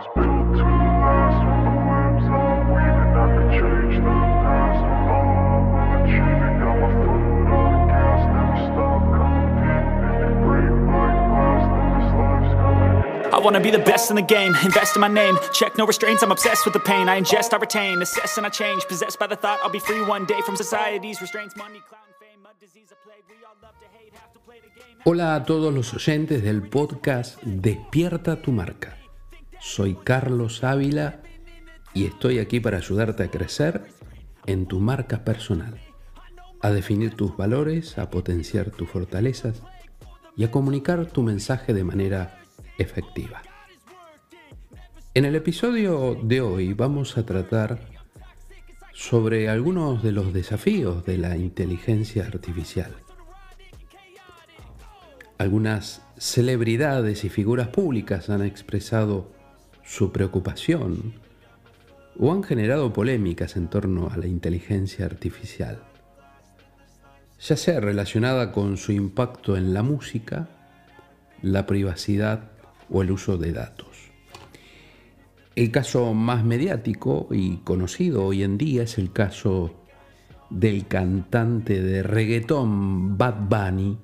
I wanna be the best in the game, invest in my name. Check no restraints, I'm obsessed with the pain. I ingest, I retain, assess and I change. Possessed by the thought I'll be free one day from society's restraints. Money, clout, and fame, a disease, a plague. We all love to hate, have to play the game. Hola a todos los oyentes del podcast Despierta tu marca. Soy Carlos Ávila y estoy aquí para ayudarte a crecer en tu marca personal, a definir tus valores, a potenciar tus fortalezas y a comunicar tu mensaje de manera efectiva. En el episodio de hoy vamos a tratar sobre algunos de los desafíos de la inteligencia artificial. Algunas celebridades y figuras públicas han expresado su preocupación o han generado polémicas en torno a la inteligencia artificial, ya sea relacionada con su impacto en la música, la privacidad o el uso de datos. El caso más mediático y conocido hoy en día es el caso del cantante de reggaetón Bad Bunny.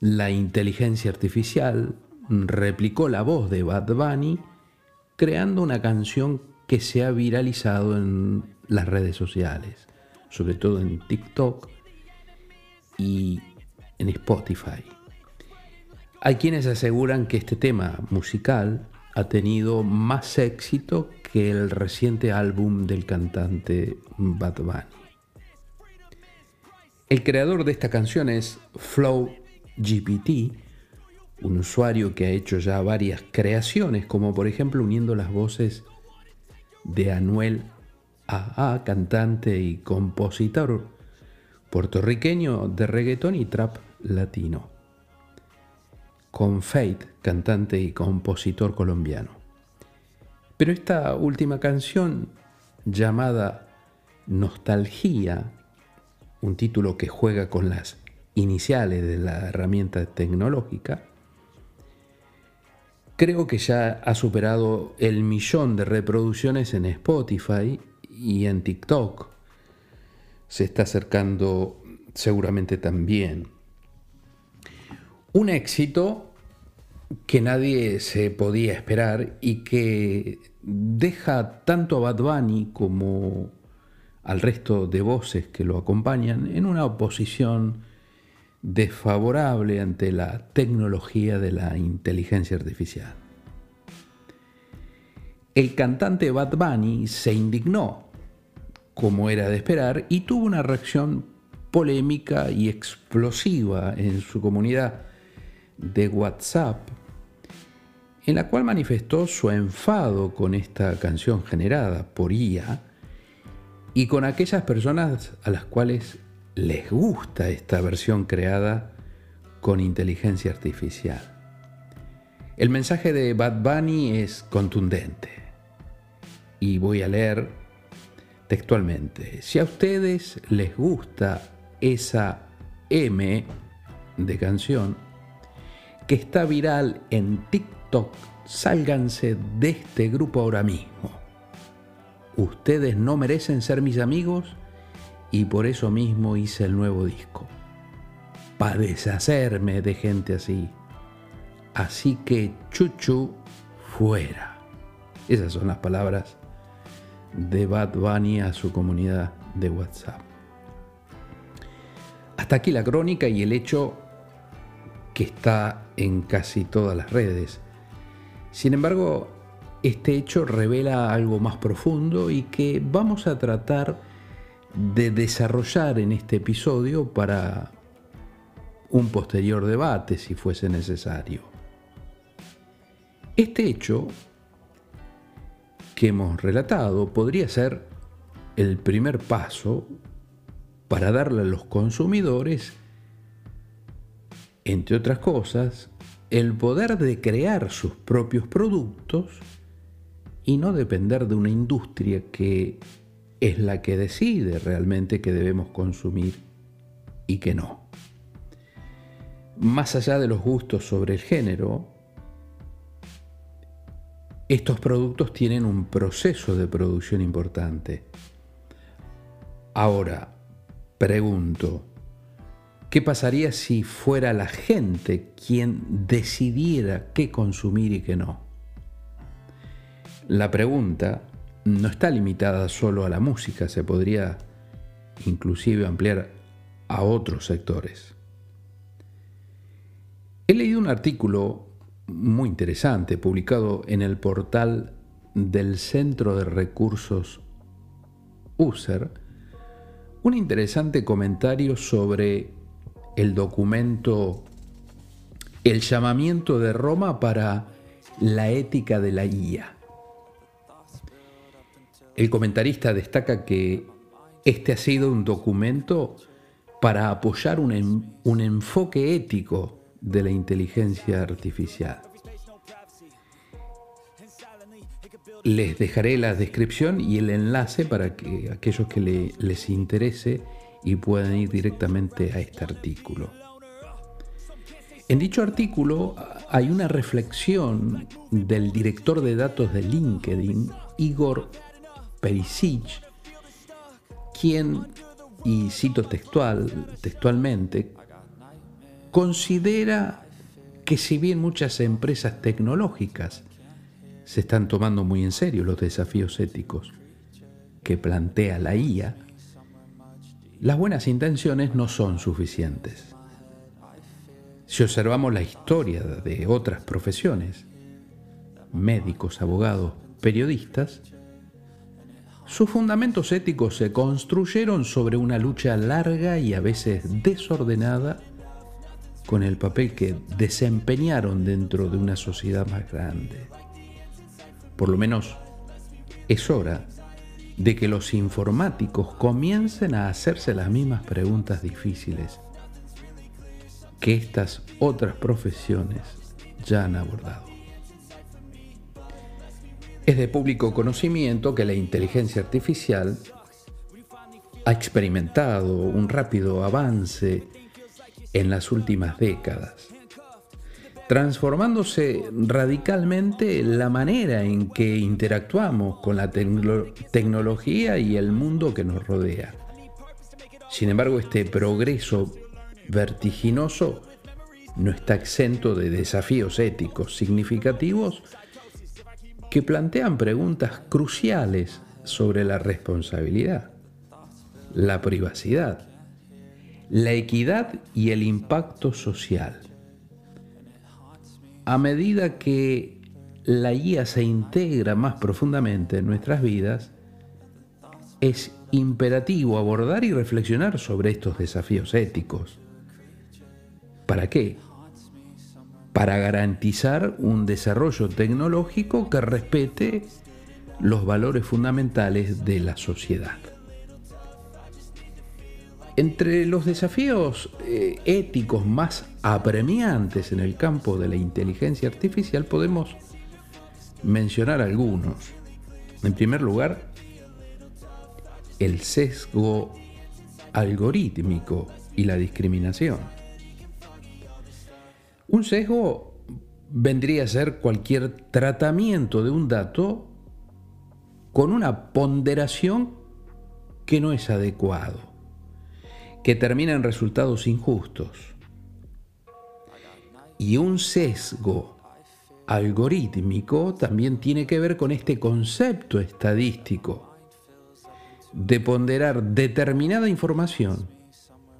La inteligencia artificial replicó la voz de Bad Bunny creando una canción que se ha viralizado en las redes sociales, sobre todo en TikTok y en Spotify. Hay quienes aseguran que este tema musical ha tenido más éxito que el reciente álbum del cantante Bad Bunny. El creador de esta canción es Flow GPT, un usuario que ha hecho ya varias creaciones, como por ejemplo uniendo las voces de Anuel AA, cantante y compositor puertorriqueño de reggaetón y trap latino, con Fate, cantante y compositor colombiano. Pero esta última canción, llamada Nostalgia, un título que juega con las iniciales de la herramienta tecnológica, creo que ya ha superado el millón de reproducciones en Spotify y en TikTok. Se está acercando seguramente también. Un éxito que nadie se podía esperar y que deja tanto a Bad Bunny como al resto de voces que lo acompañan en una oposición desfavorable ante la tecnología de la inteligencia artificial. El cantante Bad Bunny se indignó, como era de esperar, y tuvo una reacción polémica y explosiva en su comunidad de WhatsApp, en la cual manifestó su enfado con esta canción generada por IA y con aquellas personas a las cuales les gusta esta versión creada con inteligencia artificial. El mensaje de Bad Bunny es contundente y voy a leer textualmente. Si a ustedes les gusta esa M de canción que está viral en TikTok, sálganse de este grupo ahora mismo. Ustedes no merecen ser mis amigos y por eso mismo hice el nuevo disco. Para deshacerme de gente así. Así que chuchu fuera. Esas son las palabras de Bad Bunny a su comunidad de WhatsApp. Hasta aquí la crónica y el hecho que está en casi todas las redes. Sin embargo, este hecho revela algo más profundo y que vamos a tratar de desarrollar en este episodio para un posterior debate si fuese necesario. Este hecho que hemos relatado podría ser el primer paso para darle a los consumidores, entre otras cosas, el poder de crear sus propios productos y no depender de una industria que es la que decide realmente que debemos consumir y que no. Más allá de los gustos sobre el género, estos productos tienen un proceso de producción importante. Ahora, pregunto, ¿qué pasaría si fuera la gente quien decidiera qué consumir y qué no? La pregunta no está limitada solo a la música, se podría inclusive ampliar a otros sectores. He leído un artículo muy interesante publicado en el portal del Centro de Recursos USER, un interesante comentario sobre el documento El llamamiento de Roma para la ética de la guía. El comentarista destaca que este ha sido un documento para apoyar un, un enfoque ético de la inteligencia artificial. Les dejaré la descripción y el enlace para que aquellos que les interese y puedan ir directamente a este artículo. En dicho artículo hay una reflexión del director de datos de LinkedIn, Igor Perisic, quien, y cito textual, textualmente, considera que si bien muchas empresas tecnológicas se están tomando muy en serio los desafíos éticos que plantea la IA, las buenas intenciones no son suficientes. Si observamos la historia de otras profesiones, médicos, abogados, periodistas, sus fundamentos éticos se construyeron sobre una lucha larga y a veces desordenada con el papel que desempeñaron dentro de una sociedad más grande. Por lo menos es hora de que los informáticos comiencen a hacerse las mismas preguntas difíciles que estas otras profesiones ya han abordado. Es de público conocimiento que la inteligencia artificial ha experimentado un rápido avance en las últimas décadas, transformándose radicalmente la manera en que interactuamos con la tecnología y el mundo que nos rodea. Sin embargo, este progreso vertiginoso no está exento de desafíos éticos significativos que plantean preguntas cruciales sobre la responsabilidad, la privacidad, la equidad y el impacto social. A medida que la guía se integra más profundamente en nuestras vidas, es imperativo abordar y reflexionar sobre estos desafíos éticos. ¿Para qué? Para garantizar un desarrollo tecnológico que respete los valores fundamentales de la sociedad. Entre los desafíos eh, éticos más apremiantes en el campo de la inteligencia artificial podemos mencionar algunos. En primer lugar, el sesgo algorítmico y la discriminación. Un sesgo vendría a ser cualquier tratamiento de un dato con una ponderación que no es adecuado que termina en resultados injustos. Y un sesgo algorítmico también tiene que ver con este concepto estadístico de ponderar determinada información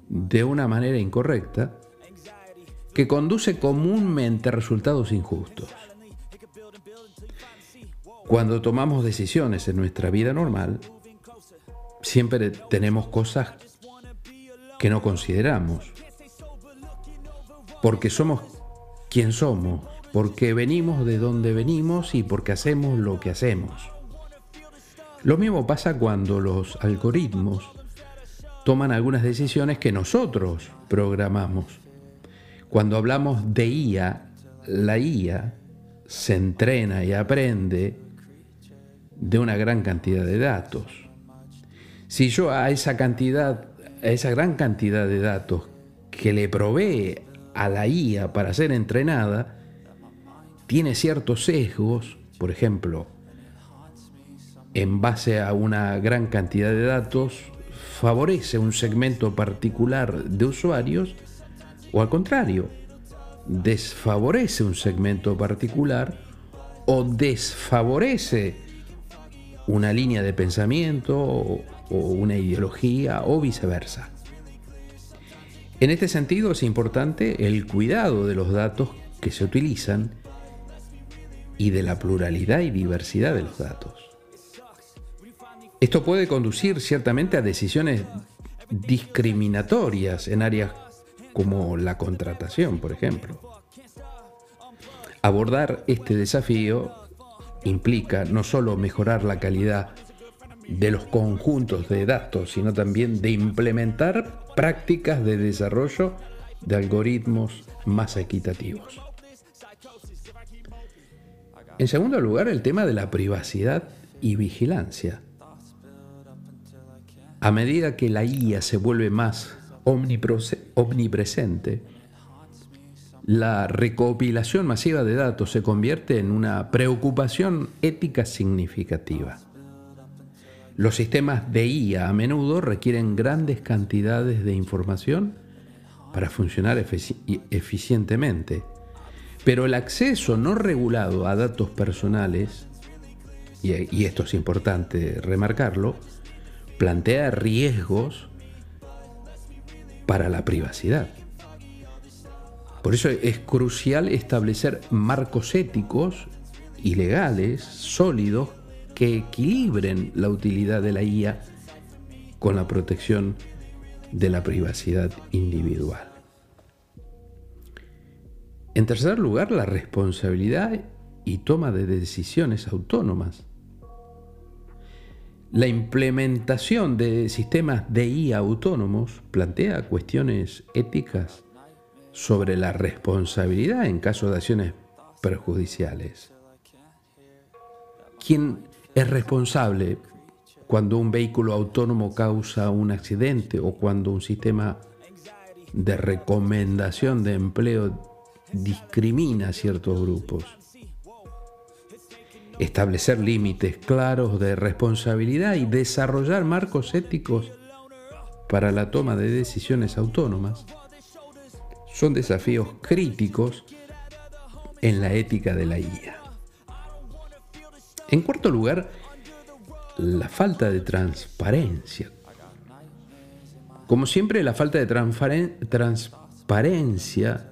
de una manera incorrecta que conduce comúnmente a resultados injustos. Cuando tomamos decisiones en nuestra vida normal, siempre tenemos cosas que no consideramos. Porque somos quien somos, porque venimos de donde venimos y porque hacemos lo que hacemos. Lo mismo pasa cuando los algoritmos toman algunas decisiones que nosotros programamos. Cuando hablamos de IA, la IA se entrena y aprende de una gran cantidad de datos. Si yo a esa cantidad esa gran cantidad de datos que le provee a la IA para ser entrenada, tiene ciertos sesgos por ejemplo, en base a una gran cantidad de datos, favorece un segmento particular de usuarios o al contrario, desfavorece un segmento particular o desfavorece una línea de pensamiento o una ideología o viceversa. En este sentido es importante el cuidado de los datos que se utilizan y de la pluralidad y diversidad de los datos. Esto puede conducir ciertamente a decisiones discriminatorias en áreas como la contratación, por ejemplo. Abordar este desafío implica no solo mejorar la calidad de los conjuntos de datos, sino también de implementar prácticas de desarrollo de algoritmos más equitativos. En segundo lugar, el tema de la privacidad y vigilancia. A medida que la IA se vuelve más omnipresente, la recopilación masiva de datos se convierte en una preocupación ética significativa. Los sistemas de IA a menudo requieren grandes cantidades de información para funcionar eficientemente, pero el acceso no regulado a datos personales, y esto es importante remarcarlo, plantea riesgos para la privacidad. Por eso es crucial establecer marcos éticos y legales sólidos que equilibren la utilidad de la IA con la protección de la privacidad individual. En tercer lugar, la responsabilidad y toma de decisiones autónomas. La implementación de sistemas de IA autónomos plantea cuestiones éticas sobre la responsabilidad en caso de acciones perjudiciales. ¿Quién es responsable cuando un vehículo autónomo causa un accidente o cuando un sistema de recomendación de empleo discrimina a ciertos grupos? Establecer límites claros de responsabilidad y desarrollar marcos éticos para la toma de decisiones autónomas son desafíos críticos en la ética de la IA. En cuarto lugar, la falta de transparencia. Como siempre, la falta de transparencia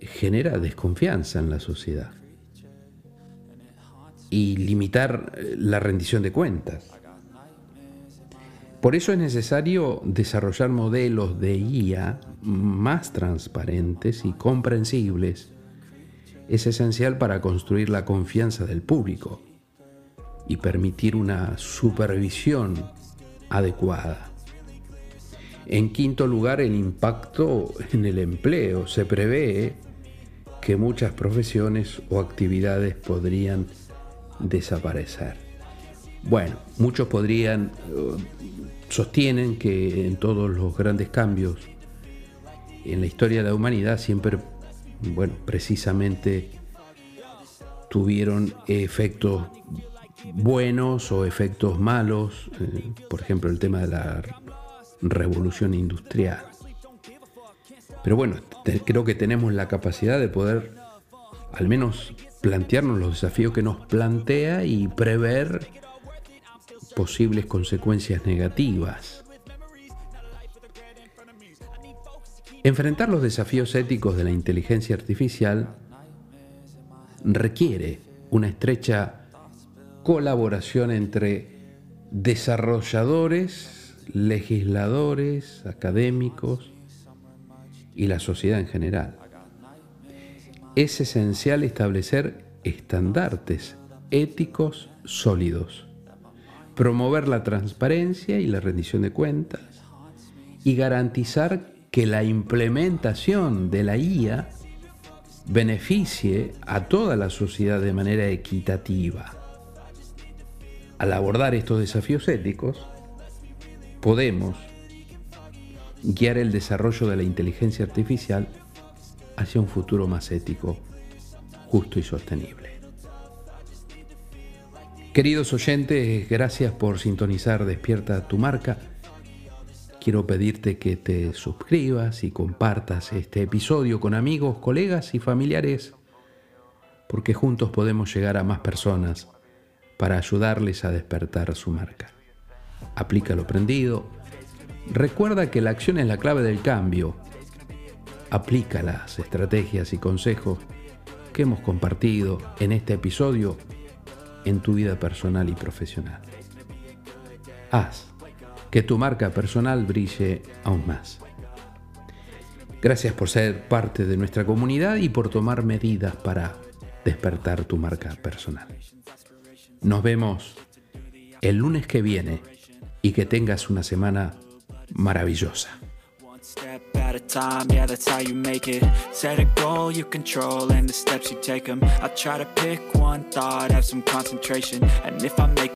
genera desconfianza en la sociedad y limitar eh, la rendición de cuentas. Por eso es necesario desarrollar modelos de IA más transparentes y comprensibles. Es esencial para construir la confianza del público y permitir una supervisión adecuada. En quinto lugar, el impacto en el empleo. Se prevé que muchas profesiones o actividades podrían desaparecer. Bueno, muchos podrían, eh, sostienen que en todos los grandes cambios en la historia de la humanidad siempre, bueno, precisamente tuvieron efectos buenos o efectos malos, eh, por ejemplo el tema de la revolución industrial. Pero bueno, creo que tenemos la capacidad de poder al menos plantearnos los desafíos que nos plantea y prever posibles consecuencias negativas. Enfrentar los desafíos éticos de la inteligencia artificial requiere una estrecha colaboración entre desarrolladores, legisladores, académicos y la sociedad en general es esencial establecer estandartes éticos sólidos, promover la transparencia y la rendición de cuentas y garantizar que la implementación de la IA beneficie a toda la sociedad de manera equitativa. Al abordar estos desafíos éticos, podemos guiar el desarrollo de la inteligencia artificial hacia un futuro más ético, justo y sostenible. Queridos oyentes, gracias por sintonizar Despierta tu marca. Quiero pedirte que te suscribas y compartas este episodio con amigos, colegas y familiares, porque juntos podemos llegar a más personas para ayudarles a despertar su marca. Aplica lo aprendido. Recuerda que la acción es la clave del cambio. Aplica las estrategias y consejos que hemos compartido en este episodio en tu vida personal y profesional. Haz que tu marca personal brille aún más. Gracias por ser parte de nuestra comunidad y por tomar medidas para despertar tu marca personal. Nos vemos el lunes que viene y que tengas una semana maravillosa. At a time, yeah, that's how you make it. Set a goal you control and the steps you take them. I try to pick one thought, have some concentration, and if I make